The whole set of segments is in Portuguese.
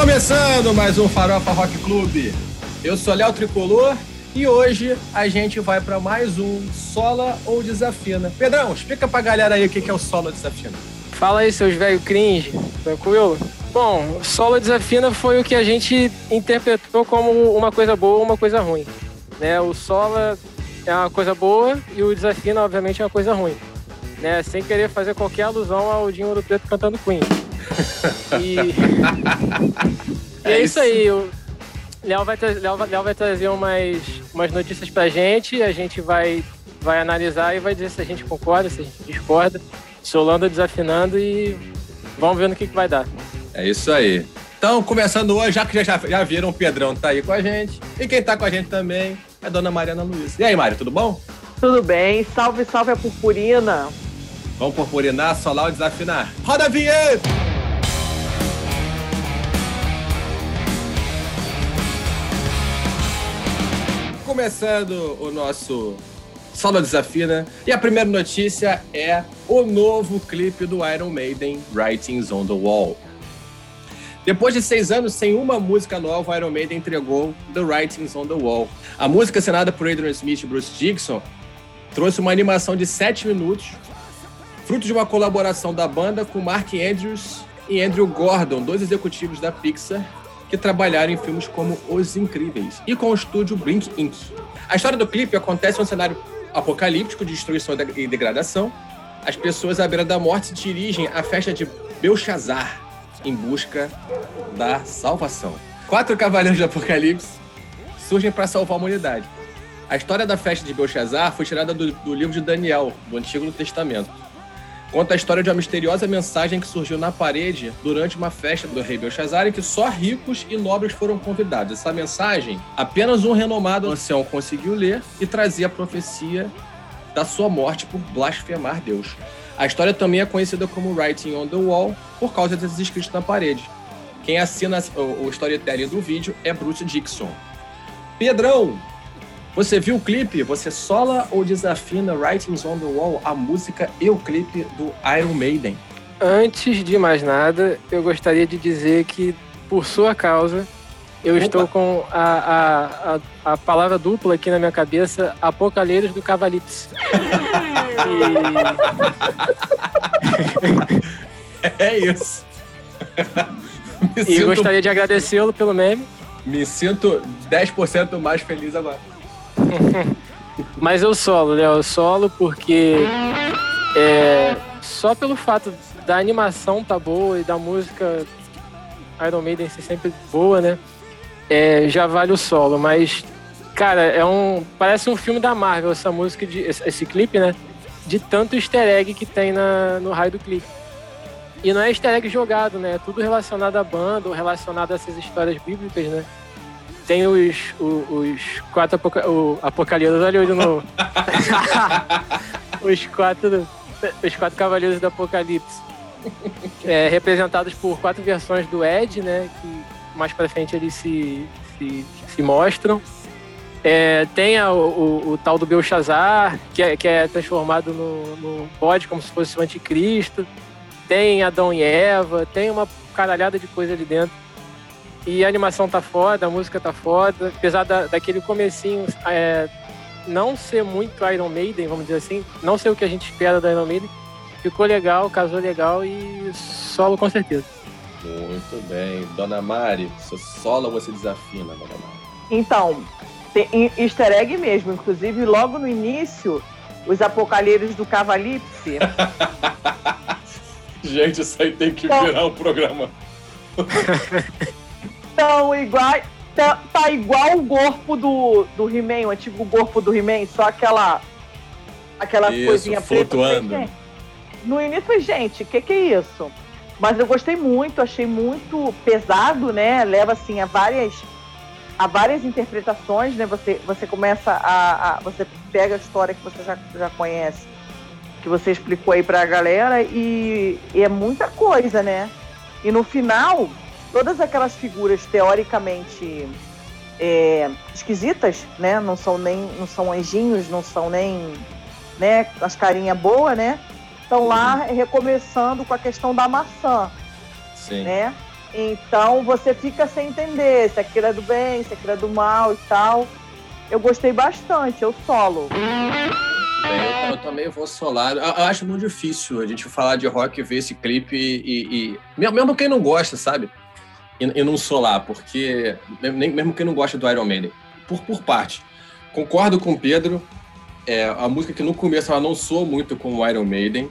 Começando mais um Farofa Rock Clube. Eu sou Léo Tricolor e hoje a gente vai para mais um Sola ou Desafina. Pedrão, explica pra galera aí o que é o Sola ou Desafina. Fala aí, seus velho cringe, tranquilo? Bom, Sola Desafina foi o que a gente interpretou como uma coisa boa ou uma coisa ruim. Né? O Sola é uma coisa boa e o Desafina, obviamente, é uma coisa ruim. Né? Sem querer fazer qualquer alusão ao Dinho do Preto cantando Queen. E... e é, isso aí. O Léo vai, tra... Léo vai trazer umas, umas notícias pra gente, a gente vai, vai analisar e vai dizer se a gente concorda, se a gente discorda. Solando desafinando e vamos ver no que, que vai dar. É isso aí. Então, começando hoje, já que já, já viram, o Pedrão tá aí com a gente. E quem tá com a gente também é a dona Mariana Luiz. E aí, Mário, tudo bom? Tudo bem. Salve, salve a purpurina. Vamos purpurinar, solar ou desafinar? Roda a vinheta! Começando o nosso Solo Desafina. E a primeira notícia é o novo clipe do Iron Maiden, Writings on the Wall. Depois de seis anos sem uma música nova, Iron Maiden entregou The Writings on the Wall. A música assinada por Adrian Smith e Bruce Dixon trouxe uma animação de sete minutos, fruto de uma colaboração da banda com Mark Andrews e Andrew Gordon, dois executivos da Pixar, que trabalharam em filmes como Os Incríveis, e com o estúdio Blink Inc. A história do clipe acontece em um cenário apocalíptico de destruição e degradação, as pessoas à beira da morte se dirigem à festa de Belshazzar em busca da salvação. Quatro cavaleiros do Apocalipse surgem para salvar a humanidade. A história da festa de Belshazzar foi tirada do, do livro de Daniel, do Antigo Testamento. Conta a história de uma misteriosa mensagem que surgiu na parede durante uma festa do rei Belshazzar em que só ricos e nobres foram convidados. Essa mensagem, apenas um renomado ancião conseguiu ler e trazia a profecia da sua morte por blasfemar Deus. A história também é conhecida como Writing on the Wall por causa desses escritos na parede. Quem assina o, storytelling do vídeo é Bruce Dixon. Pedrão, você viu o clipe? Você sola ou desafina Writings on the Wall, a música e o clipe do Iron Maiden? Antes de mais nada, eu gostaria de dizer que, por sua causa, eu Opa. estou com a, a, a, a, palavra dupla aqui na minha cabeça, Apocalheiros do Cavalipse. e... é isso. e sinto... gostaria de agradecê-lo pelo meme. Me sinto 10% mais feliz agora. Mas eu solo, Léo, eu solo porque é, só pelo fato da animação tá boa e da música Iron Maiden ser sempre boa, né? É, já vale o solo, mas cara, é um parece um filme da Marvel essa música de esse, clipe, né? De tanto easter egg que tem na, no raio do clipe. E não é easter egg jogado, né? É tudo relacionado à banda ou relacionado a essas histórias bíblicas, né? Tem os, os, os quatro apoca o Apocalipse, olha de novo. os quatro os quatro cavaleiros do Apocalipse. É, representados por quatro versões do Ed, né? Que mais pra frente eles se, se, se mostram. É, tem a, o, o, tal do Belshazzar, que é, que é transformado no, no bode como se fosse o anticristo. Tem Adão e Eva, tem uma caralhada de coisa ali dentro. E a animação tá foda, a música tá foda. Apesar da, daquele comecinho é, não ser muito Iron Maiden, vamos dizer assim, não ser o que a gente espera da Iron Maiden, ficou legal, casou legal e solo com certeza. Muito bem. Dona Mari, você solo ou você desafina, Dona Mari? Então, tem easter egg mesmo. Inclusive, logo no início, os apocalipses do Cavalipse. Gente, isso aí tem que então... virar um programa. estão iguais. Tá, tá, igual o corpo do, do He-Man, o antigo corpo do He-Man, só aquela. Aquela isso, coisinha flutuando. preta. No início foi, gente, o que, que é isso? Mas eu gostei muito, achei muito pesado, né? Leva assim a várias a várias interpretações, né? Você, você começa a, a, Você pega a história que você já, já conhece, que você explicou aí pra galera, e, e é muita coisa, né? E no final, todas aquelas figuras teoricamente é, esquisitas, né? Não são nem não são anjinhos, não são nem né, as carinhas boas, né? Estão lá recomeçando com a questão da maçã, Sim. né? Então você fica sem entender se aquilo é do bem, se aquilo é do mal e tal. Eu gostei bastante, eu solo. Bem, eu, eu, também vou solar. Eu, eu, acho muito difícil a gente falar de rock, ver esse clipe e. e mesmo quem não gosta, sabe? E, não solar, porque. Mesmo quem não gosta do Iron Maiden. Por, por parte. Concordo com o Pedro. É, a música que no começo ela não soa muito com o Iron Maiden.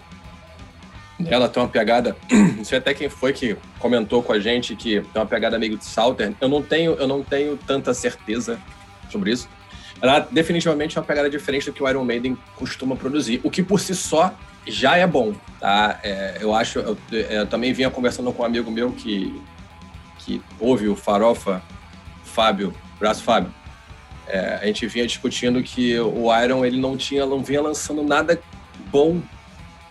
Ela tem uma pegada. Não sei até quem foi que comentou com a gente que tem uma pegada meio de Southern. Eu não tenho, eu não tenho tanta certeza sobre isso. Ela definitivamente é uma pegada diferente do que o Iron Maiden costuma produzir, o que por si só já é bom, tá? É, eu acho, eu, eu, também vinha conversando com um amigo meu que, que ouve o Farofa, Fábio, braço Fábio. É, a gente vinha discutindo que o Iron ele não tinha, não vinha lançando nada bom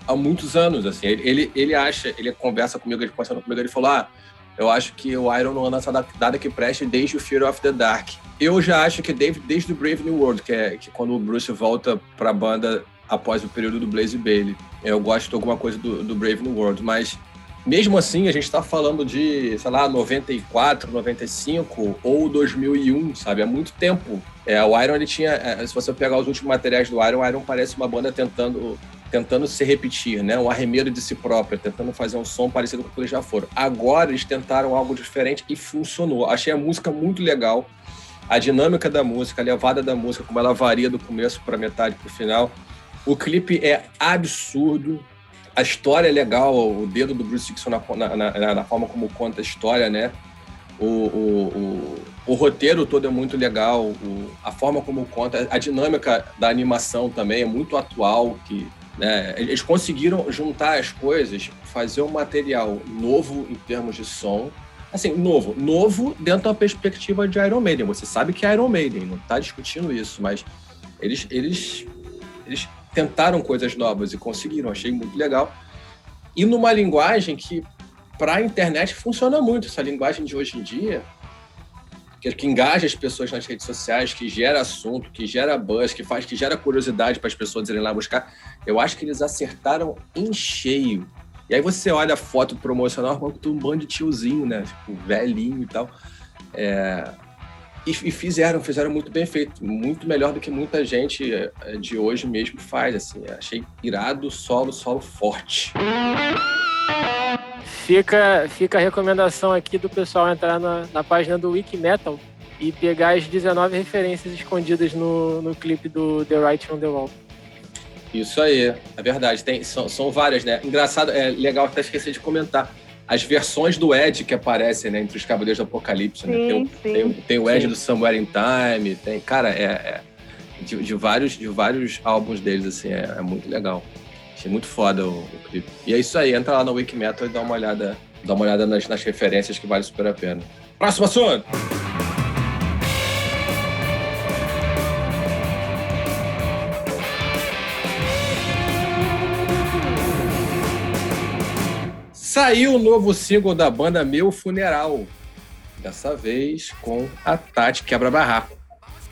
há muitos anos, assim. Ele, ele acha, ele conversa comigo, ele conversando comigo, ele falou, ah, eu acho que o Iron não lança nada que preste desde o Fear of the Dark. Eu já acho que desde, desde o Brave New World, que é que quando o Bruce volta para a banda após o período do Blaze Bailey. Eu gosto de alguma coisa do, do Brave New World, mas mesmo assim a gente está falando de, sei lá, 94, 95 ou 2001, sabe? Há muito tempo. É, o Iron, ele tinha, é, se você pegar os últimos materiais do Iron, o Iron parece uma banda tentando tentando se repetir, né? Um arremedo de si própria, tentando fazer um som parecido com o que eles já foram. Agora eles tentaram algo diferente e funcionou. Achei a música muito legal a dinâmica da música, a levada da música, como ela varia do começo para metade para o final. O clipe é absurdo, a história é legal, o dedo do Bruce Dixon na, na, na, na forma como conta a história, né? O, o, o, o roteiro todo é muito legal, o, a forma como conta, a dinâmica da animação também é muito atual, que né, eles conseguiram juntar as coisas, fazer um material novo em termos de som, Assim, novo. Novo dentro da perspectiva de Iron Maiden. Você sabe que é Iron Maiden, não está discutindo isso, mas eles, eles, eles tentaram coisas novas e conseguiram. Achei muito legal. E numa linguagem que, para a internet, funciona muito. Essa linguagem de hoje em dia, que, que, engaja as pessoas nas redes sociais, que gera assunto, que gera buzz, que faz, que gera curiosidade para as pessoas irem lá buscar. Eu acho que eles acertaram em cheio e aí você olha a foto promocional, com um bando de tiozinho, né? Tipo, velhinho e tal. É... E, e, fizeram, fizeram muito bem feito. Muito melhor do que muita gente é, de hoje mesmo faz, assim. Achei irado, solo, solo forte. Fica, fica a recomendação aqui do pessoal entrar na, na página do Wikimetal e pegar as 19 referências escondidas no, no clipe do The Right on the Wall. Isso aí, é verdade. Tem, são, são várias, né? Engraçado, é legal até esquecer de comentar. As versões do Ed que aparecem né, entre os Cavaleiros do Apocalipse, sim, né? Tem, tem, tem o Ed sim. do Somewhere in Time, tem. Cara, é, é de, de, vários, de vários álbuns deles, assim, é, é muito legal. Achei muito foda o, o, clipe. E é isso aí, entra lá no Wikimetal e dá uma olhada, dá uma olhada nas, nas referências que vale super a pena. Próximo assunto! Saiu o novo single da banda Meu Funeral. Dessa vez com a Tati Quebra Barraco.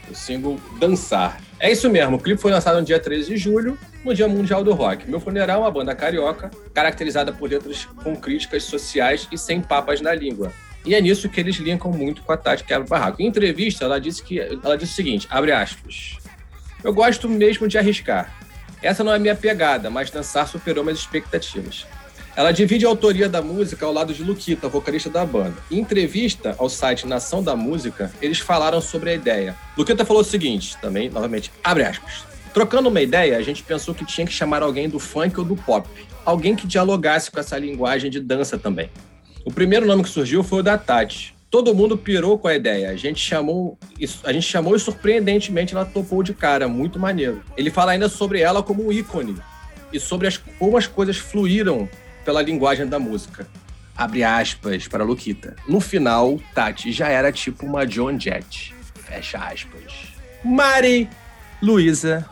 O single Dançar. É isso mesmo, o clipe foi lançado no dia 13 de julho, no Dia Mundial do Rock. Meu Funeral é uma banda carioca, caracterizada por letras com críticas sociais e sem papas na língua. E é nisso que eles linkam muito com a Tati Quebra Barraco. Em entrevista, ela disse que ela disse o seguinte, abre aspas. Eu gosto mesmo de arriscar. Essa não é minha pegada, mas dançar superou minhas expectativas. Ela divide a autoria da música ao lado de Luquita, vocalista da banda. Em entrevista ao site Nação da Música, eles falaram sobre a ideia. Luquita falou o seguinte, também, novamente, abre aspas. Trocando uma ideia, a gente pensou que tinha que chamar alguém do funk ou do pop. Alguém que dialogasse com essa linguagem de dança também. O primeiro nome que surgiu foi o da Tati. Todo mundo pirou com a ideia. A gente chamou, a gente chamou e surpreendentemente ela topou de cara, muito maneiro. Ele fala ainda sobre ela como um ícone e sobre as, como as coisas fluíram pela linguagem da música. Abre aspas para Luquita. No final, Tati já era tipo uma John Jett. Fecha aspas. Mari, Luísa,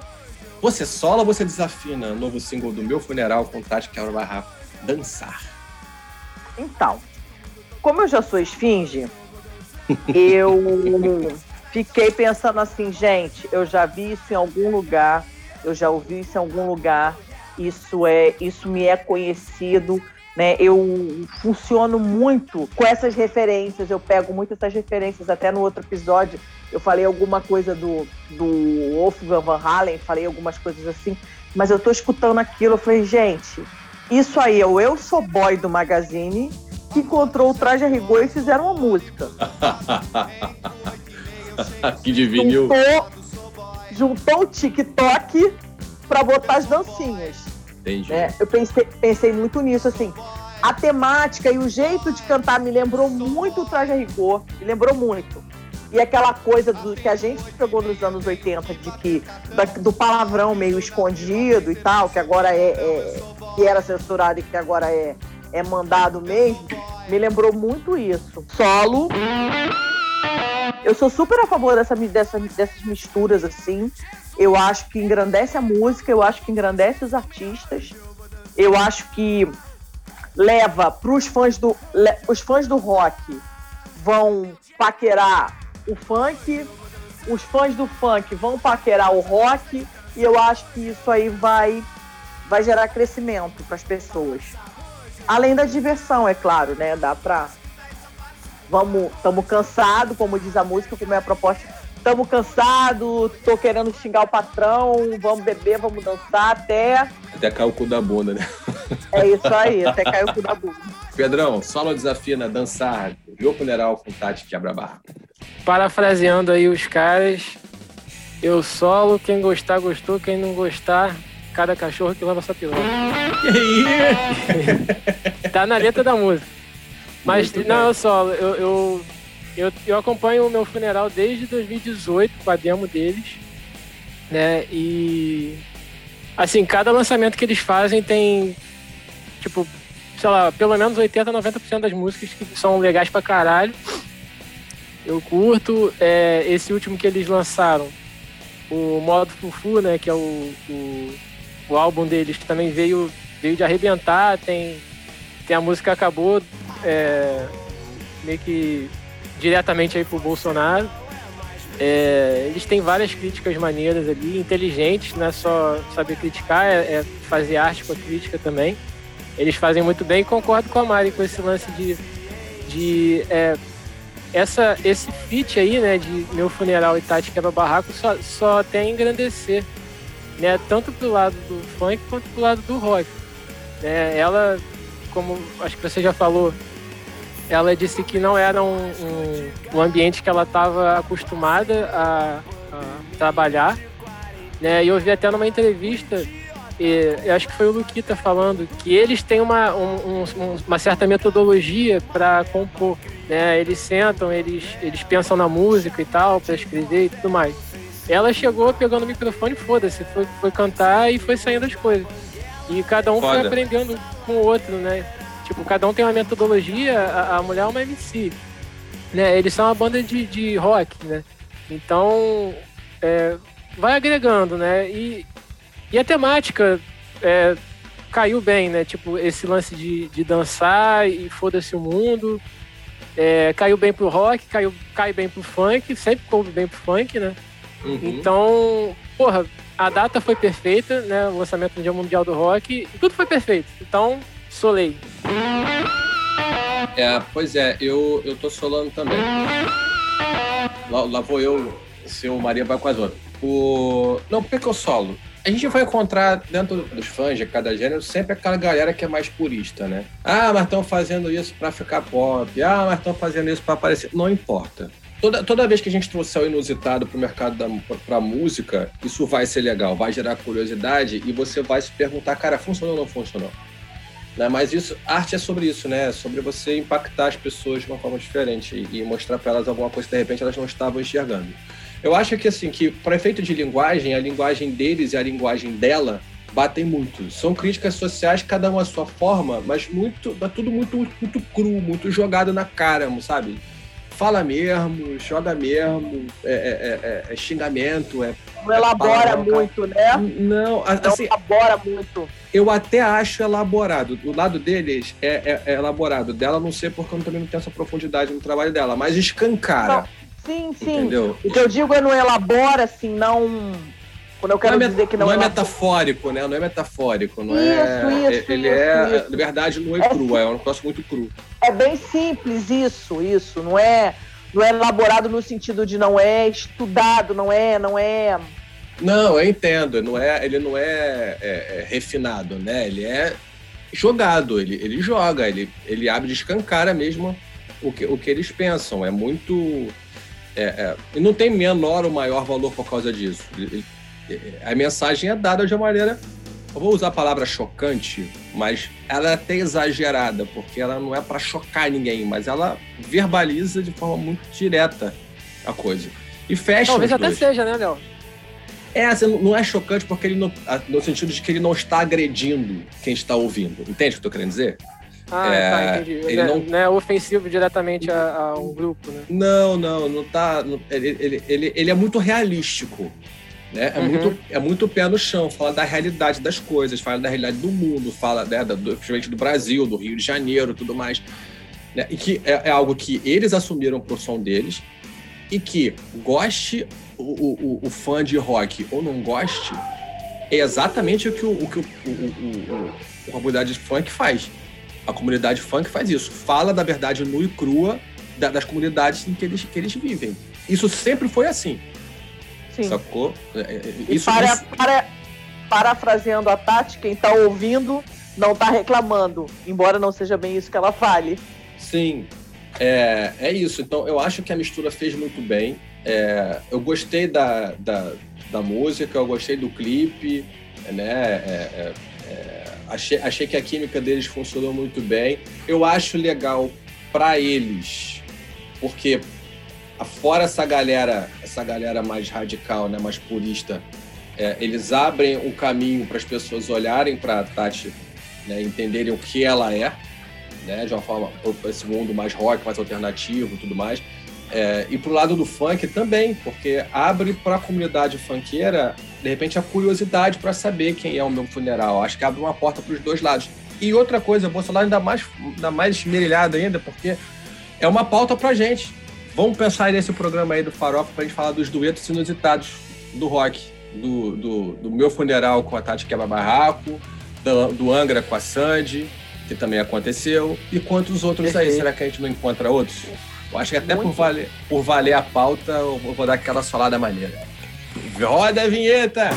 você sola ou você desafina? Novo single do meu funeral com Tati Quebra Barraco. Dançar. Então, como eu já sou esfinge, eu fiquei pensando assim, gente, eu já vi isso em algum lugar, eu já ouvi isso em algum lugar, isso é, isso me é conhecido. Né, eu funciono muito com essas referências, eu pego muito essas referências. Até no outro episódio eu falei alguma coisa do, do Wolfgang Van Halen, falei algumas coisas assim, mas eu tô escutando aquilo, eu falei, gente, isso aí é o Eu Sou Boy do Magazine que encontrou o traje a rigor e fizeram uma música. que divinil. Juntou, juntou o TikTok para botar as dancinhas. Entendi. Né? Eu pensei, pensei muito nisso, assim. A temática e o jeito de cantar me lembrou muito o Traje a Rigor, me lembrou muito. E aquela coisa do que a gente pegou nos anos 80, de que do palavrão meio escondido e tal, que agora é, é que era censurado e que agora é, é mandado mesmo, me lembrou muito isso. Solo. Eu sou super a favor dessa, dessa, dessas misturas assim. Eu acho que engrandece a música, eu acho que engrandece os artistas. Eu acho que leva para os fãs do os fãs do rock vão paquerar o funk, os fãs do funk vão paquerar o rock e eu acho que isso aí vai vai gerar crescimento para as pessoas. Além da diversão, é claro, né? Dá para vamos, estamos cansados, como diz a música, como é a proposta estamos cansados, tô querendo xingar o patrão, vamos beber, vamos dançar até. Até cair o cu da bunda, né? É isso aí, até cair o cu da bunda. Pedrão, solo desafina dançar, jogo funeral com Tati quebra-barra. Parafraseando aí os caras, eu solo, quem gostar, gostou, quem não gostar, cada cachorro que leva sua piloto. tá na letra da música. Mas Muito não, bem. eu solo, eu, eu eu, eu acompanho o meu funeral desde 2018 com a demo deles, né? E assim, cada lançamento que eles fazem tem tipo, sei lá, pelo menos 80, 90% das músicas que são legais pra caralho. Eu curto. É, esse último que eles lançaram, o Modo Fufu, né? Que é o, o, o álbum deles, que também veio, veio de arrebentar. Tem, tem a música Acabou, é, meio que diretamente aí pro Bolsonaro. É, eles têm várias críticas maneiras ali, inteligentes, não é só saber criticar, é, é, fazer arte com a crítica também. Eles fazem muito bem e concordo com a Mari com esse lance de, de é, essa, esse feat aí, né, de Meu Funeral e Tati Quebra Barraco só, só tem engrandecer, né, tanto pro lado do funk quanto pro lado do rock. É, ela, como acho que você já falou, ela disse que não era um, um, um ambiente que ela estava acostumada a, a, trabalhar. Né? E eu vi até numa entrevista, e, eu acho que foi o Luquita falando, que eles têm uma, um, uma certa metodologia para compor. Né? Eles sentam, eles, eles pensam na música e tal, para escrever e tudo mais. Ela chegou pegando o microfone, foda-se, foi, foi cantar e foi saindo as coisas. E cada um Foda. foi aprendendo com o outro, né? Tipo, cada um tem uma metodologia, a, a mulher é uma MC. Né? Eles são uma banda de, de rock, né? Então, é, vai agregando, né? E, e a temática é, caiu bem, né? Tipo, esse lance de, de dançar e foda-se o mundo. É, caiu bem pro rock, caiu, cai bem pro funk, sempre coube bem pro funk, né? Uhum. Então, porra, a data foi perfeita, né? O lançamento do Dia Mundial do Rock, tudo foi perfeito. Então, solei. É, pois é, eu, eu tô solando também. Lá, lá vou eu, seu Maria vai com as outras. O... Não, por que eu solo? A gente vai encontrar dentro dos fãs de cada gênero sempre aquela galera que é mais purista, né? Ah, mas estão fazendo isso para ficar pop. Ah, mas estão fazendo isso para aparecer. Não importa. Toda, toda vez que a gente trouxer o inusitado para o mercado da pra música, isso vai ser legal, vai gerar curiosidade e você vai se perguntar, cara, funcionou ou não funcionou? Né? Mas isso, arte é sobre isso, né? É sobre você impactar as pessoas de uma forma diferente e, mostrar para elas alguma coisa que de repente elas não estavam enxergando. Eu acho que assim que para efeito de linguagem, a linguagem deles e a linguagem dela batem muito. São críticas sociais, cada uma à sua forma, mas muito, tá tudo muito, muito cru, muito jogado na cara, sabe? Fala mesmo, joga mesmo, é, é, é, é xingamento, é. Não elabora muito, né? Não, assim, não elabora muito eu até acho elaborado. O lado deles é, é, é elaborado. Dela, não sei porque eu também não tenho essa profundidade no trabalho dela, mas escancara. Não. Sim, sim. Entendeu? O que eu digo é não elabora, assim, não Quando eu quero não é dizer que não, não é, é metafórico, né? Não é metafórico, não isso, é. Isso, ele isso, é, isso. na verdade, não é, é cru, é um negócio muito cru. É bem simples isso, isso. Não é, não é elaborado no sentido de não é estudado, não é, não é. Não, eu entendo. Não é, ele não é, é, é refinado, né? Ele é jogado. Ele, ele joga. Ele, ele abre de escancara mesmo o que, o que eles pensam. É muito é, é, e não tem menor ou maior valor por causa disso. Ele, a mensagem é dada de uma maneira. Eu vou usar a palavra chocante, mas ela é até exagerada, porque ela não é para chocar ninguém, mas ela verbaliza de forma muito direta a coisa. E fecha. Talvez até seja, né, Léo? É, assim, não é chocante porque ele não, no sentido de que ele não está agredindo quem está ouvindo. Entende o que eu estou querendo dizer? Ah, é, tá, entendi. Ele não, não é ofensivo diretamente a, a, um grupo, né? Não, não, não tá. Ele, ele, ele, ele, é muito realístico. Né? É, uhum. muito, é muito pé no chão, fala da realidade das coisas, fala da realidade do mundo, fala né, do, principalmente do Brasil, do Rio de Janeiro tudo mais. Né? E que é, é algo que eles assumiram pro som deles, e que goste o, o, o, fã de rock ou não goste, é exatamente o que o, o, que o, o, a comunidade de funk faz a comunidade funk faz isso. Fala da verdade nua e crua da, das comunidades em que eles, que eles vivem. Isso sempre foi assim. Sim. Sacou? É, é, isso, para, isso... Para, parafraseando a Tati, quem está ouvindo não está reclamando, embora não seja bem isso que ela fale. Sim, é, é isso. Então, eu acho que a mistura fez muito bem. É, eu gostei da, da, da, música, eu gostei do clipe, né? É, é, é Achei, achei que a química deles funcionou muito bem. Eu acho legal para eles, porque fora essa galera, essa galera mais radical, né, mais purista, é, eles abrem um caminho para as pessoas olharem para a Tati, né, entenderem o que ela é, né, de uma forma esse mundo mais rock, mais alternativo, tudo mais. É, e pro lado do funk também, porque abre para a comunidade funkeira, de repente, a curiosidade para saber quem é o meu funeral. Acho que abre uma porta para os dois lados. E outra coisa, Bolsonaro ainda mais, ainda mais esmerilhado ainda, porque é uma pauta para gente. Vamos pensar nesse programa aí do Farofa para a gente falar dos duetos inusitados do rock. Do, do, do meu funeral com a Tati Quebra Barraco, do, do Angra com a Sandy, que também aconteceu, e quantos outros aí? Será que a gente não encontra outros? Eu acho que até por valer, por valer a pauta, eu vou dar aquela solada maneira. Roda a vinheta!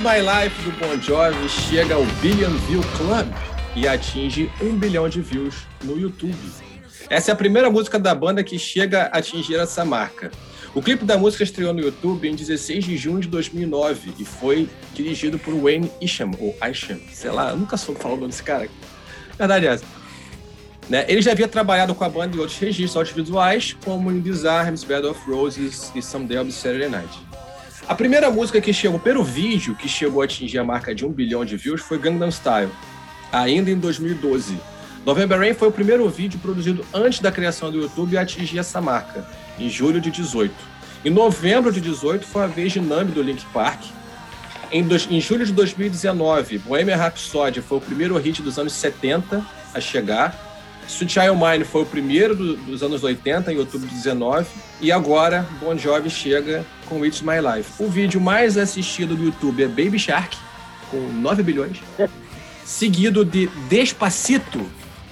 My Life do Bon Jovi chega ao Billion View Club e atinge um bilhão de views no YouTube. Essa é a primeira música da banda que chega a atingir essa marca. O clipe da música estreou no YouTube em 16 de junho de 2009 e foi dirigido por Wayne Isham, ou Isham, sei lá, nunca soube falar o nome desse cara. Verdade é essa. Né? Ele já havia trabalhado com a banda em outros registros audiovisuais, como em Bizarre, Bed of Roses e Someday of Saturday Night. A primeira música que chegou pelo vídeo, que chegou a atingir a marca de um bilhão de views, foi Gangnam Style, ainda em 2012. November Rain foi o primeiro vídeo produzido antes da criação do YouTube a atingir essa marca em julho de 18. Em novembro de 18 foi a vez de Nami do Link Park. Em, dois, em julho de 2019, Bohemian Rhapsody foi o primeiro hit dos anos 70 a chegar. Sweet Child Mine foi o primeiro do, dos anos 80, em outubro de 19. E agora, Bon Jovi chega com It's My Life. O vídeo mais assistido do YouTube é Baby Shark, com 9 bilhões. seguido de Despacito,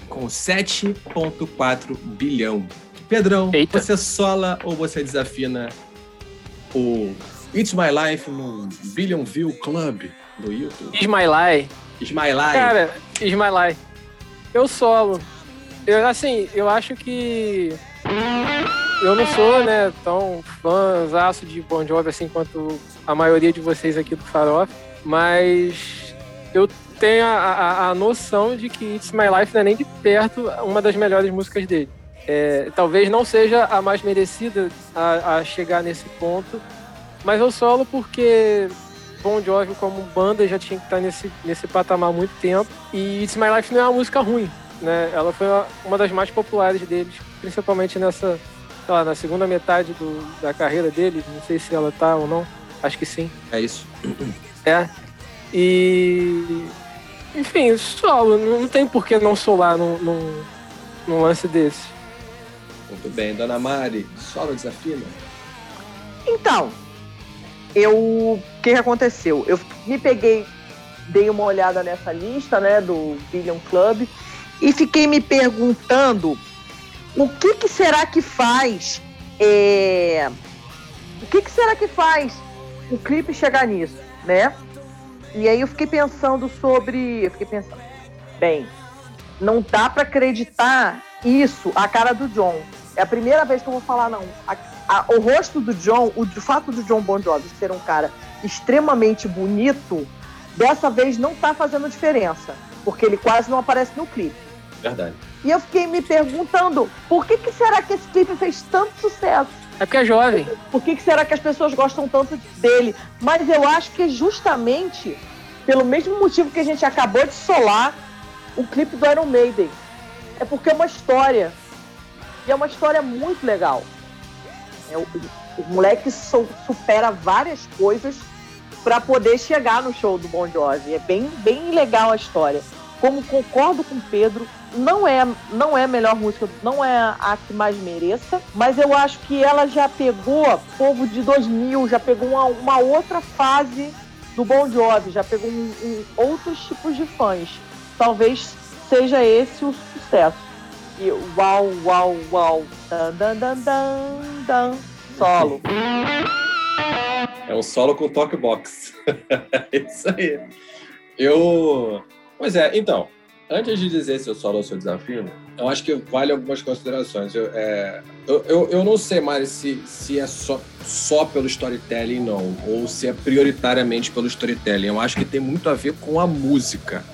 com 7,4 bilhão. Pedrão, Eita. você sola ou você desafina o It's My Life no Billion View Club do YouTube? It's My Life. It's My Life. Cara, It's My Life. Eu solo. Eu, assim, eu acho que eu não sou, né, tão fãzaço de Bon Jovi assim quanto a maioria de vocês aqui do Farof, mas eu tenho a, a, a noção de que It's My Life não é nem de perto uma das melhores músicas dele. É, talvez não seja a mais merecida a, a, chegar nesse ponto, mas eu solo porque Bon Jovi como banda já tinha que estar nesse, nesse patamar há muito tempo e It's My Life não é uma música ruim, né? Ela foi uma das mais populares deles, principalmente nessa, lá, na segunda metade do, da carreira dele, não sei se ela tá ou não, acho que sim. É isso. É. E enfim, solo. Não tem por que não solar num, num, num lance desse. Muito bem, dona Mari, solo desafina? Então, eu. O que, que aconteceu? Eu me peguei, dei uma olhada nessa lista, né, do Billion Club, e fiquei me perguntando o que, que será que faz. É, o que, que será que faz o clipe chegar nisso, né? E aí eu fiquei pensando sobre. Eu fiquei pensando, bem, não dá para acreditar isso a cara do John. É a primeira vez que eu vou falar, não. A, a, o rosto do John, o, o fato do John Bon Jovi ser um cara extremamente bonito, dessa vez não tá fazendo diferença. Porque ele quase não aparece no clipe. Verdade. E eu fiquei me perguntando, por que, que será que esse clipe fez tanto sucesso? É porque é jovem. Por que, que será que as pessoas gostam tanto dele? Mas eu acho que é justamente pelo mesmo motivo que a gente acabou de solar o clipe do Iron Maiden. É porque é uma história. E é uma história muito legal. É, o, o moleque so, supera várias coisas para poder chegar no show do Bon Jovi. É bem, bem legal a história. Como concordo com o Pedro, não é, não é a melhor música, não é a que mais mereça, mas eu acho que ela já pegou povo de 2000, já pegou uma, uma outra fase do Bon Jovi, já pegou um, um, outros tipos de fãs. Talvez seja esse o sucesso. E uau, uau, uau, dan, dan, dan, dan, dan solo. É um solo com toque box. é isso aí. Eu. Pois é, então, antes de dizer se eu solo ou se eu desafio, eu acho que vale algumas considerações. Eu, é, eu, eu, eu, não sei mais se, se é só, só pelo storytelling, não, ou se é prioritariamente pelo storytelling. Eu acho que tem muito a ver com a música,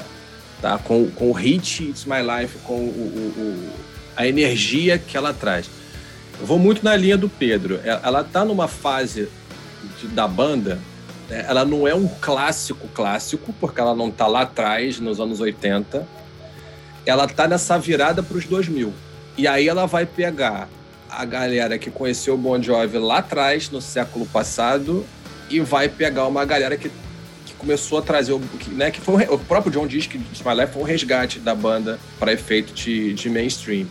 tá? com, com o hit It's My Life, com o, o, o a energia que ela traz. Eu vou muito na linha do Pedro. Ela está numa fase de, da banda né? ela não é um clássico clássico, porque ela não está lá atrás, nos anos 80. Ela está nessa virada para os 2000. E aí ela vai pegar a galera que conheceu o Bon Jovi lá atrás, no século passado, e vai pegar uma galera que, que começou a trazer o que, né, que foi o, o próprio John diz que Smiley foi um resgate da banda para efeito de, de mainstream.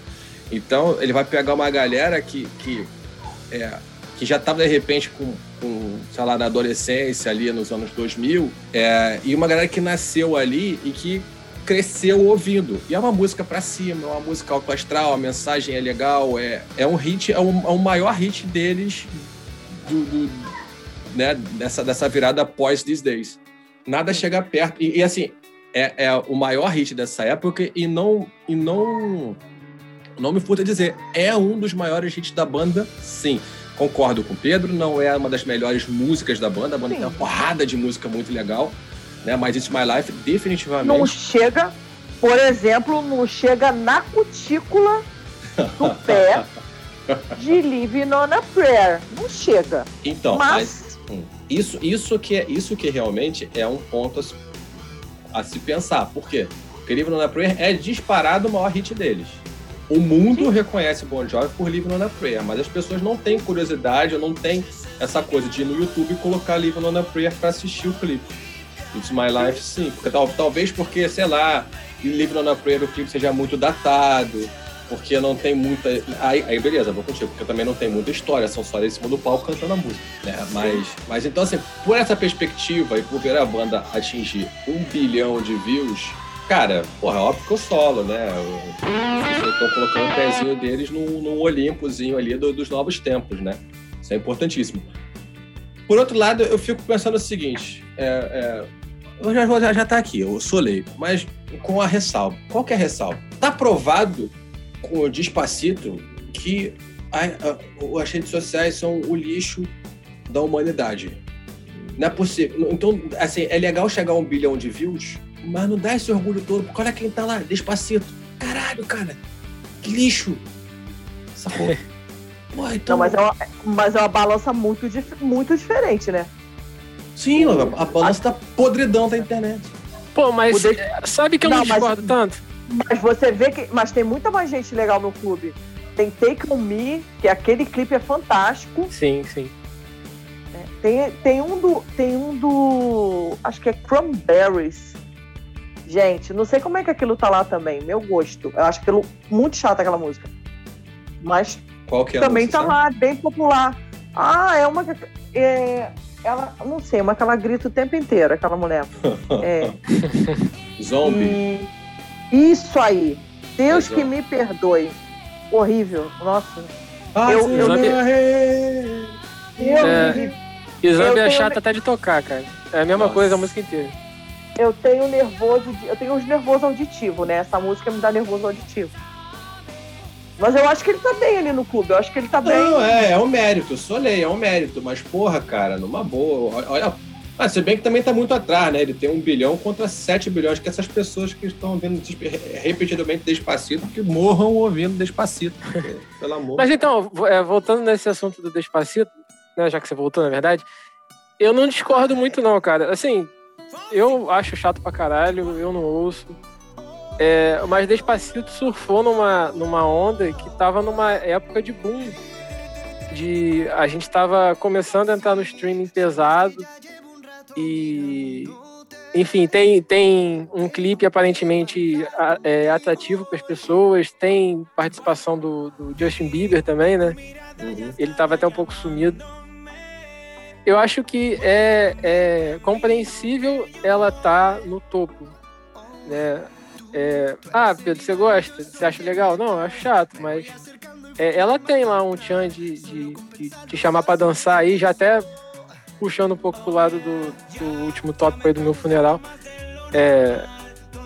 Então ele vai pegar uma galera que, que é, que já estava de repente com, com, sei lá, na adolescência ali nos anos 2000, é, e uma galera que nasceu ali e que cresceu ouvindo. E é uma música para cima, é uma música alto astral, a mensagem é legal, é, é um hit, é, um, é o maior hit deles do, do, né, dessa, dessa virada pós These Days. Nada chega perto. E, e, assim, é, é o maior hit dessa época e não. E não não me furta dizer, é um dos maiores hits da banda, sim. Concordo com o Pedro, não é uma das melhores músicas da banda. A banda Sim. tem uma porrada de música muito legal, né? Mas It's My Life definitivamente. Não chega, por exemplo, não chega na cutícula do pé de Living on a Prayer. Não chega. Então, mas, mas hum, isso, isso, que é, isso que realmente é um ponto a se, a se pensar. Por quê? Porque Living on a Prayer é disparado o maior hit deles. O mundo Sim. reconhece Bon Jovi por Live on a Prayer, mas as pessoas não têm curiosidade, ou não têm essa coisa de ir no YouTube e colocar Live on a Prayer para assistir o clipe. It's My Life, sim. Porque, tal, talvez porque, sei lá, Live on a Prayer o clipe seja muito datado, porque não tem muita. Aí, aí, beleza, vou contigo, porque também não tem muita história, são só em cima do palco cantando a música. Né? Mas, mas então, assim, por essa perspectiva e por ver a banda atingir um bilhão de views, Cara, porra, óbvio que eu solo, né? Eu, eu tô colocando o pezinho deles num, num Olimpozinho ali do, dos novos tempos, né? Isso é importantíssimo. Por outro lado, eu fico pensando o seguinte: é, é, eu já, já, já tá aqui, eu sou leigo, mas com a ressalva. Qual que é a ressalva? Tá provado com o Despacito que a, a, as redes sociais são o lixo da humanidade. Não é possível. Então, assim, é legal chegar a um bilhão de views, mas não dá esse orgulho todo, porque olha quem tá lá, despacito. Caralho, cara, que lixo. Essa porra. Pô, então... Não, mas é, uma, mas é uma balança muito, muito diferente, né? Sim, a, balança tá podridão da internet. Pô, mas de... sabe que eu não, não discordo mas, tanto? Mas você vê que. Mas tem muita mais gente legal no clube. Tem Take On Me, que aquele clipe é fantástico. Sim, sim. É, tem, tem um do. Tem um do. Acho que é Cranberries Gente, não sei como é que aquilo tá lá também. Meu gosto. Eu acho aquilo muito chato aquela música. Mas Qual que é também a música? tá lá, bem popular. Ah, é uma. que- É, ela, não sei, uma que ela grita o tempo inteiro, aquela mulher. É. Zombie. Hum, isso aí. Deus Mas, que me perdoe. Horrível. Nossa. Ah, eu- eu- morrer. Deus É. me- E Zombie é tenho- chato até de tocar, cara. É a mesma Nossa. coisa a música inteira. Eu tenho nervoso. de- Eu tenho uns nervoso auditivo, né? Essa música me dá nervoso auditivo. Mas eu acho que ele tá bem ali no clube. Eu acho que ele tá bem. Não, é, é um mérito, solei, é um mérito, mas porra, cara, numa boa, olha. Ah, se bem que também tá muito atrás, né? Ele tem um bilhão contra sete bilhões, que essas pessoas que estão ouvindo despe- repetidamente Despacito, que morram ouvindo Despacito, porque, pelo amor. Mas então, é, voltando nesse assunto do Despacito, né, já que você voltou, na verdade, eu não discordo muito não, cara. Assim, eu acho chato pra caralho, eu não ouço. É, mas Despacito surfou numa, numa onda que tava numa época de boom. De, a gente tava começando a entrar no streaming pesado e... Enfim, tem, tem um clipe aparentemente é, atrativo para as pessoas, tem participação do, do Justin Bieber também, né? Uhum. ele estava até um pouco sumido. Eu acho que é, é compreensível ela tá no topo, né? É, ah, Pedro, você gosta? Você acha legal? Não, eu acho chato, mas é, ela tem lá um tchan de, de, de te chamar para dançar aí, já até puxando um pouco pro lado do, do último tópico aí do meu funeral. É,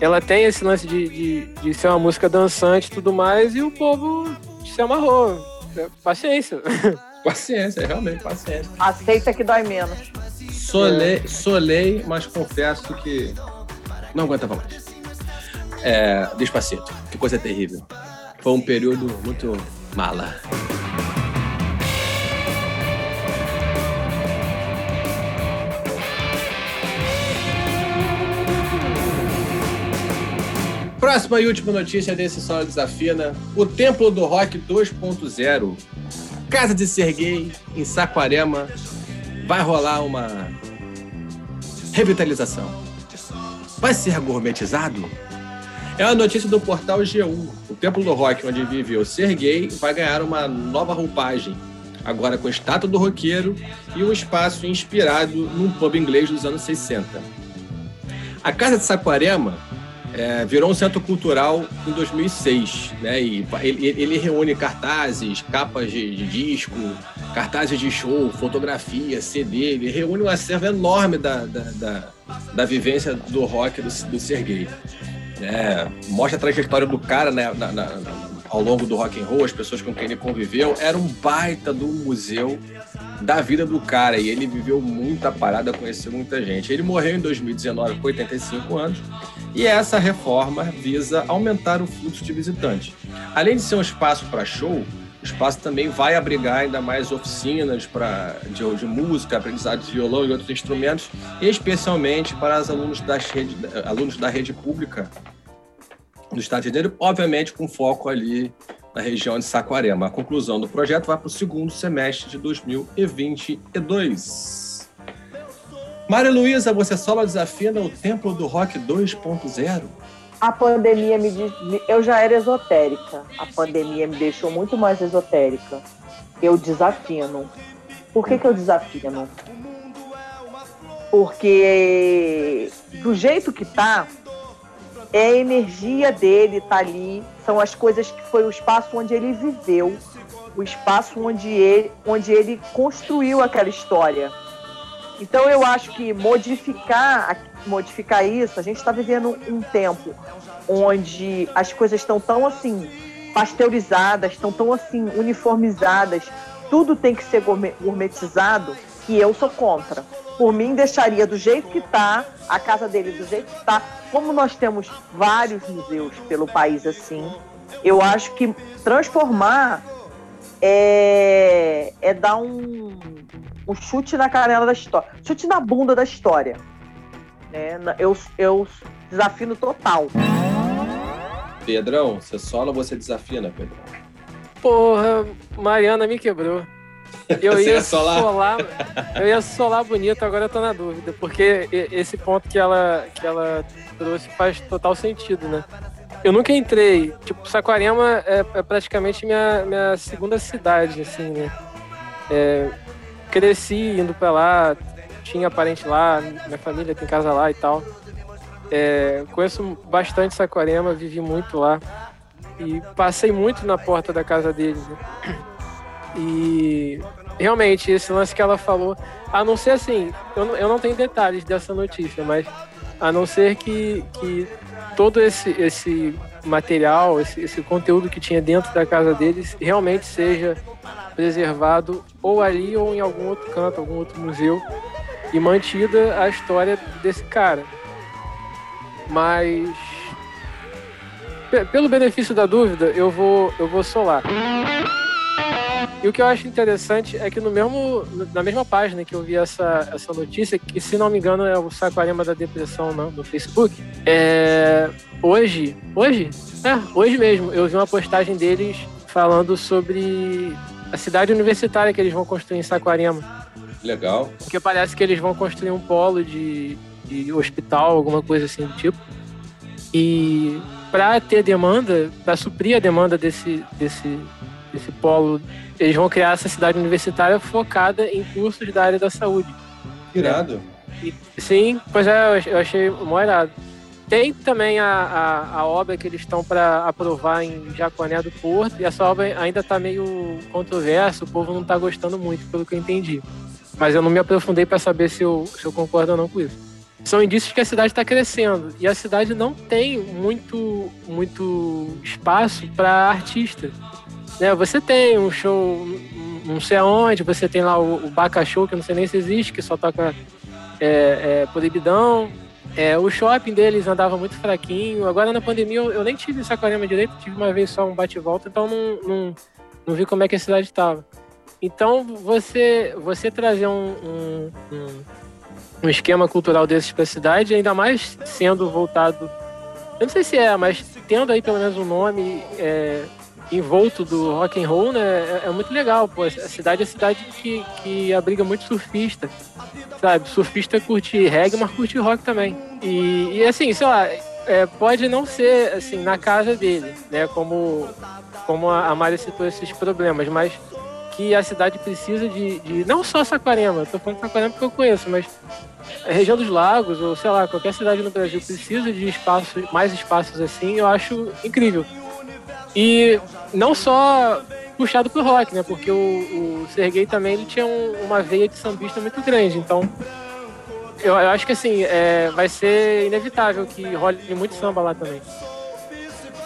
ela tem esse lance de, de, de ser uma música dançante e tudo mais, e o povo se amarrou. É, Paciência. Paciência, realmente, paciência. Aceita que dói menos. Solei, solei, mas confesso que não aguentava mais. É, Despacito, que coisa terrível. Foi um período muito mala. Próxima e última notícia desse Solo Desafina: o Templo do Rock 2.0. Casa de Serguei, em Saquarema, vai rolar uma revitalização. Vai ser gourmetizado? É a notícia do portal G1. O Templo do Rock, onde vive o Serguei, vai ganhar uma nova roupagem. Agora com estátua do roqueiro e um espaço inspirado num pub inglês dos anos 60. A Casa de Saquarema é, virou um centro cultural em 2006, né? E ele, ele reúne cartazes, capas de, de disco, cartazes de show, fotografia, CD. Ele reúne um acervo enorme da, da, da, da vivência do rock do, do Serguei. É, mostra a trajetória do cara né, na, na, ao longo do rock and roll, as pessoas com quem ele conviveu. Era um baita do museu da vida do cara e ele viveu muita parada, conheceu muita gente. Ele morreu em 2019 com 85 anos e essa reforma visa aumentar o fluxo de visitantes. Além de ser um espaço para show, o espaço também vai abrigar ainda mais oficinas pra, de, de música, aprendizado de violão e outros instrumentos, especialmente para os alunos, rede, alunos da rede pública do Estado de Janeiro, obviamente com foco ali na região de Saquarema. A conclusão do projeto vai para o segundo semestre de 2022. Maria Luísa, você solo desafina o Templo do Rock 2.0? A pandemia me. Eu já era esotérica. A pandemia me deixou muito mais esotérica. Eu desafino. Por que, que eu desafino? Porque do jeito que tá, é a energia dele tá ali, são as coisas que foi o espaço onde ele viveu, o espaço onde ele, onde ele construiu aquela história. Então eu acho que modificar, modificar isso, a gente está vivendo um tempo onde as coisas estão tão assim pasteurizadas, estão tão assim uniformizadas, tudo tem que ser gourmetizado, que eu sou contra. Por mim, deixaria do jeito que está, a casa dele do jeito que está. Como nós temos vários museus pelo país assim, eu acho que transformar é, é dar um, um chute na canela da história, chute na bunda da história. Né? Eu, eu desafio total. Pedrão, você sola ou você desafina, Pedrão? Porra, Mariana me quebrou. Eu ia, ia solar? solar? eu ia solar bonito, agora eu tô na dúvida, porque esse ponto que ela, que ela trouxe faz total sentido, né? Eu nunca entrei, tipo, Saquarema é, é praticamente minha, minha segunda cidade, assim, né? É, cresci indo pra lá, tinha parente lá, minha família tem casa lá e tal. É, conheço bastante Saquarema, vivi muito lá e passei muito na porta da casa deles. Né? E realmente, esse lance que ela falou, a não ser assim, eu não, eu não tenho detalhes dessa notícia, mas a não ser que, que todo esse, esse material, esse, esse conteúdo que tinha dentro da casa deles realmente seja preservado ou ali ou em algum outro canto, algum outro museu e mantida a história desse cara. Mas pelo benefício da dúvida, eu vou eu vou solar. E o que eu acho interessante é que no mesmo, na mesma página que eu vi essa, essa notícia, que se não me engano é o Saquarema da Depressão não, no Facebook, é, hoje, hoje? É, hoje mesmo, eu vi uma postagem deles falando sobre a cidade universitária que eles vão construir em Saquarema. Legal. Porque parece que eles vão construir um polo de, de hospital, alguma coisa assim do tipo. E para ter demanda, para suprir a demanda desse, desse, desse polo, eles vão criar essa cidade universitária focada em cursos da área da saúde. Irado. E, sim, pois é, eu achei mó irado. Tem também a, a, a obra que eles estão para aprovar em Jaconé do Porto, e essa obra ainda está meio controversa, o povo não está gostando muito, pelo que eu entendi. Mas eu não me aprofundei para saber se eu, se eu concordo ou não com isso. São indícios que a cidade está crescendo, e a cidade não tem muito, muito espaço para artista. Né? Você tem um show, não sei aonde, você tem lá o, o Baca Show, que eu não sei nem se existe, que só toca é, é, proibidão. É, o shopping deles andava muito fraquinho. Agora na pandemia eu, eu nem tive Saquarema direito, tive uma vez só um bate-volta, então não, não, não, vi como é que a cidade estava. Então você, você trazer um, um, um, um esquema cultural desses para a cidade, ainda mais sendo voltado. Eu não sei se é, mas tendo aí pelo menos um nome é, envolto do rock and roll, né? É, é, muito legal, pô. A cidade é cidade que, que abriga muito surfista, sabe? Surfista curte reggae, mas curte rock também. E, e assim, sei lá, é, pode não ser assim na casa dele, né? Como como a Mari citou esses problemas, mas que a cidade precisa de, de não só Saquarema, tô falando Saquarema porque eu conheço, mas a região dos lagos ou sei lá qualquer cidade no Brasil precisa de espaços, mais espaços assim, eu acho incrível. E não só puxado pro rock, né? Porque o, o Sergei também ele tinha um, uma veia de sambista muito grande. Então, eu, eu acho que assim, é, vai ser inevitável que role muito samba lá também.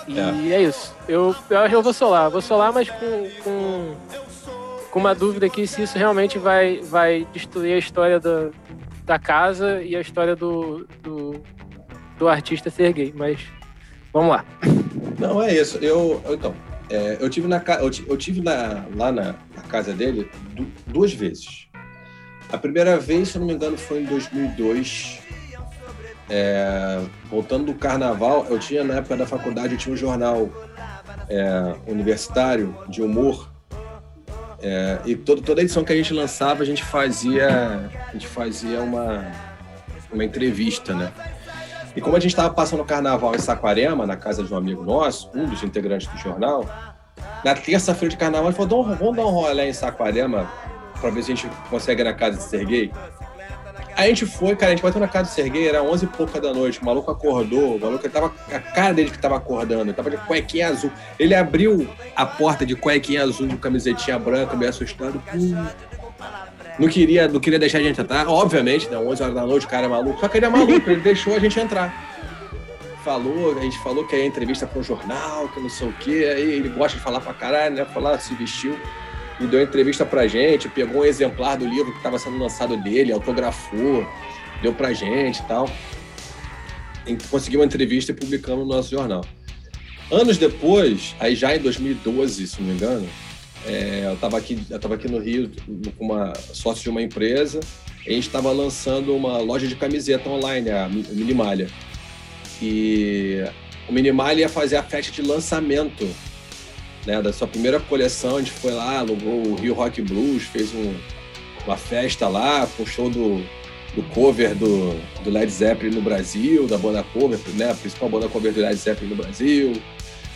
E é, é isso. Eu, eu acho que eu vou solar. Vou solar, mas com, com, com, uma dúvida aqui se isso realmente vai, vai destruir a história da, da casa e a história do, do, do artista Sergei. Mas vamos lá. Não, é isso. Eu, então, é, eu tive, na, eu, eu tive na, lá na, na, casa dele duas vezes. A primeira vez, se eu não me engano, foi em 2002. É, voltando do carnaval, eu tinha, na época da faculdade, eu tinha um jornal é, universitário de humor. É, e todo, toda edição que a gente lançava, a gente fazia, a gente fazia uma, uma entrevista, né? E como a gente estava passando o carnaval em Saquarema, na casa de um amigo nosso, um dos integrantes do jornal, na terça-feira de carnaval, ele falou: vamos dar um rolê em Saquarema para ver se a gente consegue ir na casa de Serguei. A gente foi, cara, a gente bateu na casa do Serguei, era 11 e pouca da noite, o maluco acordou, o maluco tava, a cara dele que tava acordando, ele tava de cuequinha azul. Ele abriu a porta de cuequinha azul, de camisetinha branca, meio assustado. Hum, não queria, não queria deixar a gente entrar, obviamente, né? 11 horas da noite, o cara é maluco. Só que ele é maluco, ele deixou a gente entrar. Falou, a gente falou que é entrevista para um jornal, que não sei o quê. Aí ele gosta de falar pra caralho, né? Falar, se vestiu e deu entrevista pra gente, pegou um exemplar do livro que estava sendo lançado dele, autografou, deu pra gente e tal. Conseguiu uma entrevista e publicamos no nosso jornal. Anos depois, aí já em 2012, se não me engano, é, eu estava aqui, eu tava aqui no Rio com uma sócio de uma empresa. E a gente estava lançando uma loja de camiseta online, a Minimalha. E o Minimalha ia fazer a festa de lançamento né, da sua primeira coleção, a gente foi lá, alugou o Rio Rock Blues, fez um, uma festa lá, com show do, do cover do, do Led Zeppelin no Brasil, da banda cover, né, a principal banda cover do Led Zeppelin no Brasil.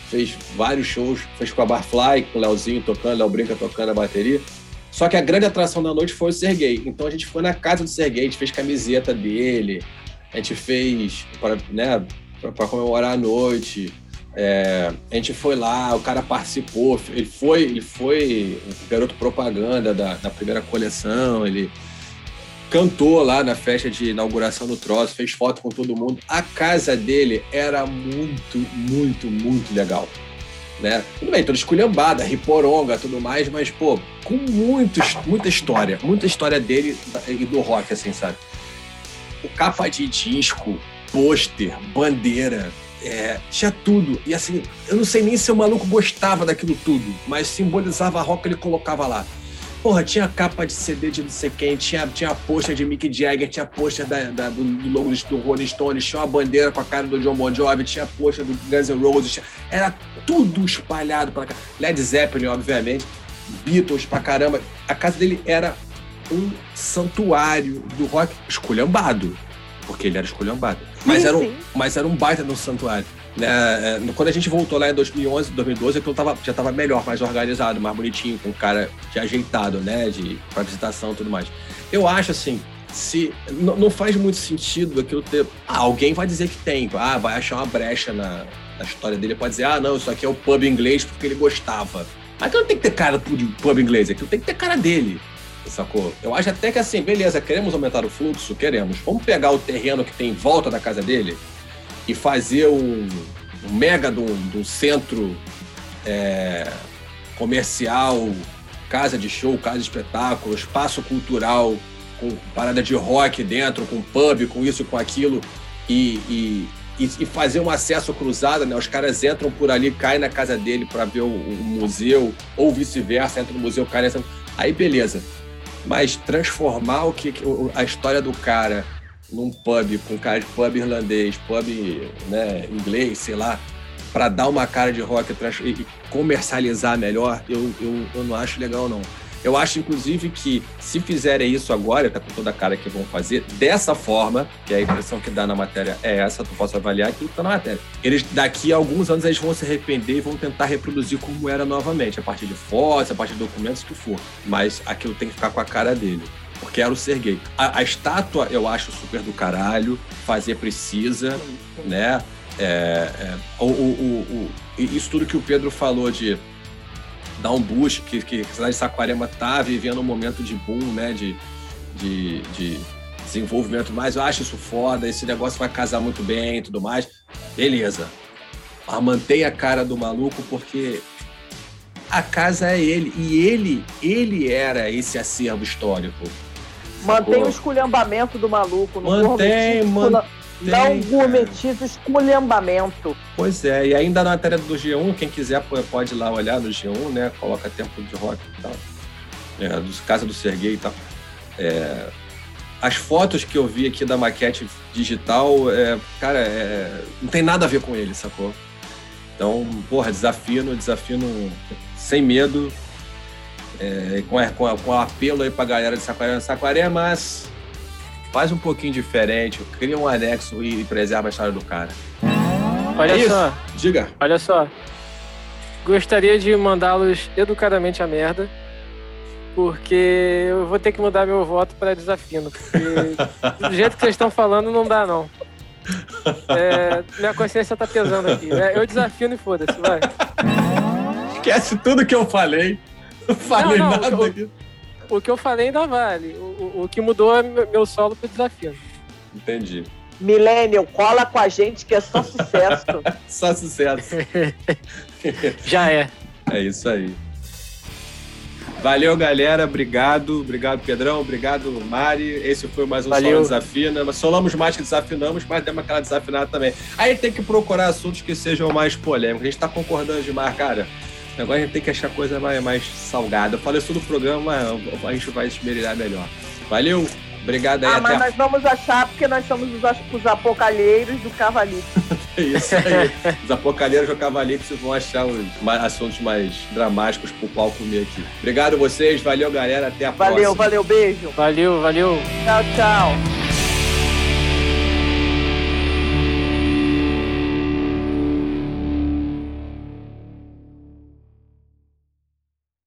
Fez vários shows, fez com a Barfly, com o Leozinho tocando, Léo Brinca tocando a bateria. Só que a grande atração da noite foi o Sergei. Então a gente foi na casa do Sergei, a gente fez camiseta dele, a gente fez para né, comemorar a noite. É, a gente foi lá, o cara participou, ele foi, ele foi garoto propaganda da, da primeira coleção, ele cantou lá na festa de inauguração do troço, fez foto com todo mundo. A casa dele era muito, muito, muito legal. Né? Tudo bem, toda esculhambada, riporonga, tudo mais, mas, pô, com muito, muita história, muita história dele e do rock, assim, sabe? O capa de disco, pôster, bandeira, é, tinha tudo. E assim, eu não sei nem se o maluco gostava daquilo tudo, mas simbolizava rock, ele colocava lá. Porra, tinha capa de CD de não sei quem, tinha, tinha pôster de Mick Jagger, tinha pôster da, da, do, do logo do Rolling Stones, tinha uma bandeira com a cara do John Bon Jovi, tinha pôster do Guns N' Roses, tinha, era tudo espalhado pra cá. Led Zeppelin, obviamente, Beatles pra caramba. A casa dele era um santuário do rock esculhambado, porque ele era esculhambado. Mas, sim, era, um, mas era um baita no santuário. Né? É, quando a gente voltou lá em 2011, 2012, aquilo tava, já estava melhor, mais organizado, mais bonitinho, com o cara de ajeitado, né? De, pra visitação e tudo mais. Eu acho assim, se não faz muito sentido aquilo ter. Ah, alguém vai dizer que tem, ah, vai achar uma brecha na, na história dele, pode dizer, ah, não, isso aqui é o pub inglês porque ele gostava. Mas aquilo não tem que ter cara de pub inglês, aquilo tem que ter cara dele. Sacou? Eu acho até que assim, beleza, queremos aumentar o fluxo? Queremos. Vamos pegar o terreno que tem em volta da casa dele e fazer um, um mega de um, centro é, comercial, casa de show, casa de espetáculo, espaço cultural, com parada de rock dentro, com pub, com isso, com aquilo, e, e, e fazer um acesso cruzado, né? Os caras entram por ali, caem na casa dele para ver o, o, museu, ou vice-versa, entram no museu, caem nessa... Aí beleza. Mas transformar o que a história do cara num pub com cara de pub irlandês, pub né, inglês, sei lá, para dar uma cara de rock e comercializar melhor, eu, eu, eu não acho legal, não. Eu acho, inclusive, que se fizerem isso agora, tá com toda a cara que vão fazer, dessa forma, que a impressão que dá na matéria é essa, tu posso avaliar aquilo que tá na matéria. Eles, daqui a alguns anos, eles vão se arrepender e vão tentar reproduzir como era novamente, a partir de fotos, a partir de documentos, que for. Mas aquilo tem que ficar com a cara dele porque era o Sergei. A, a, estátua eu acho super do caralho, fazer precisa, né? É, é, o, o, o, isso tudo que o Pedro falou de dar um boost, que, que a cidade de Saquarema tá vivendo um momento de boom, né? De, de, de desenvolvimento mais, eu acho isso foda, esse negócio vai casar muito bem e tudo mais. Beleza. Mas mantenha a cara do maluco, porque a casa é ele. E ele, ele era esse acervo histórico. Mantém o esculhambamento do maluco. No mantém, mantém. Não gourmetiza esculhambamento. Pois é, e ainda na matéria do G1, quem quiser pode ir lá olhar no G1, né? Coloca tempo de rock e tal. É, do, casa do Serguei e tal. É, as fotos que eu vi aqui da maquete digital, é, cara, é, não tem nada a ver com ele, sacou? Então, porra, desafio, desafio sem medo, é, com, com, com apelo aí pra galera de Saquarema. Saquarema, mas faz um pouquinho diferente, cria um anexo e preserva a história do cara. Olha é só. Diga. Olha só. Gostaria de mandá-los educadamente a merda, porque eu vou ter que mudar meu voto para desafino. Porque do jeito que vocês estão falando, não dá, não. É, minha consciência tá pesando aqui. É, eu desafio e foda-se, vai. Esquece tudo que eu falei. Não falei não, não, nada aqui. O que eu falei ainda vale. O, o, o que mudou é meu solo pro desafio. Entendi. Millennial, cola com a gente que é só sucesso. só sucesso. Já é. É isso aí. Valeu, galera. Obrigado. Obrigado, Pedrão. Obrigado, Mari. Esse foi mais um Valeu. Solo Desafina. Mas solamos mais que desafinamos, mas demos aquela desafinada também. Aí tem que procurar assuntos que sejam mais polêmicos. A gente tá concordando demais, cara agora a gente tem que achar coisa mais, mais salgada. Eu falei isso no programa, a gente vai esmerilhar melhor. Valeu! Obrigado aí, Ah, mas a... nós vamos achar porque nós somos os, os apocalheiros do cavalito. É isso aí. os apocalheiros do cavalito vão achar os assuntos mais dramáticos pro pau comer aqui. Obrigado vocês, valeu galera, até a valeu, próxima. Valeu, valeu, beijo. Valeu, valeu. Tchau, tchau.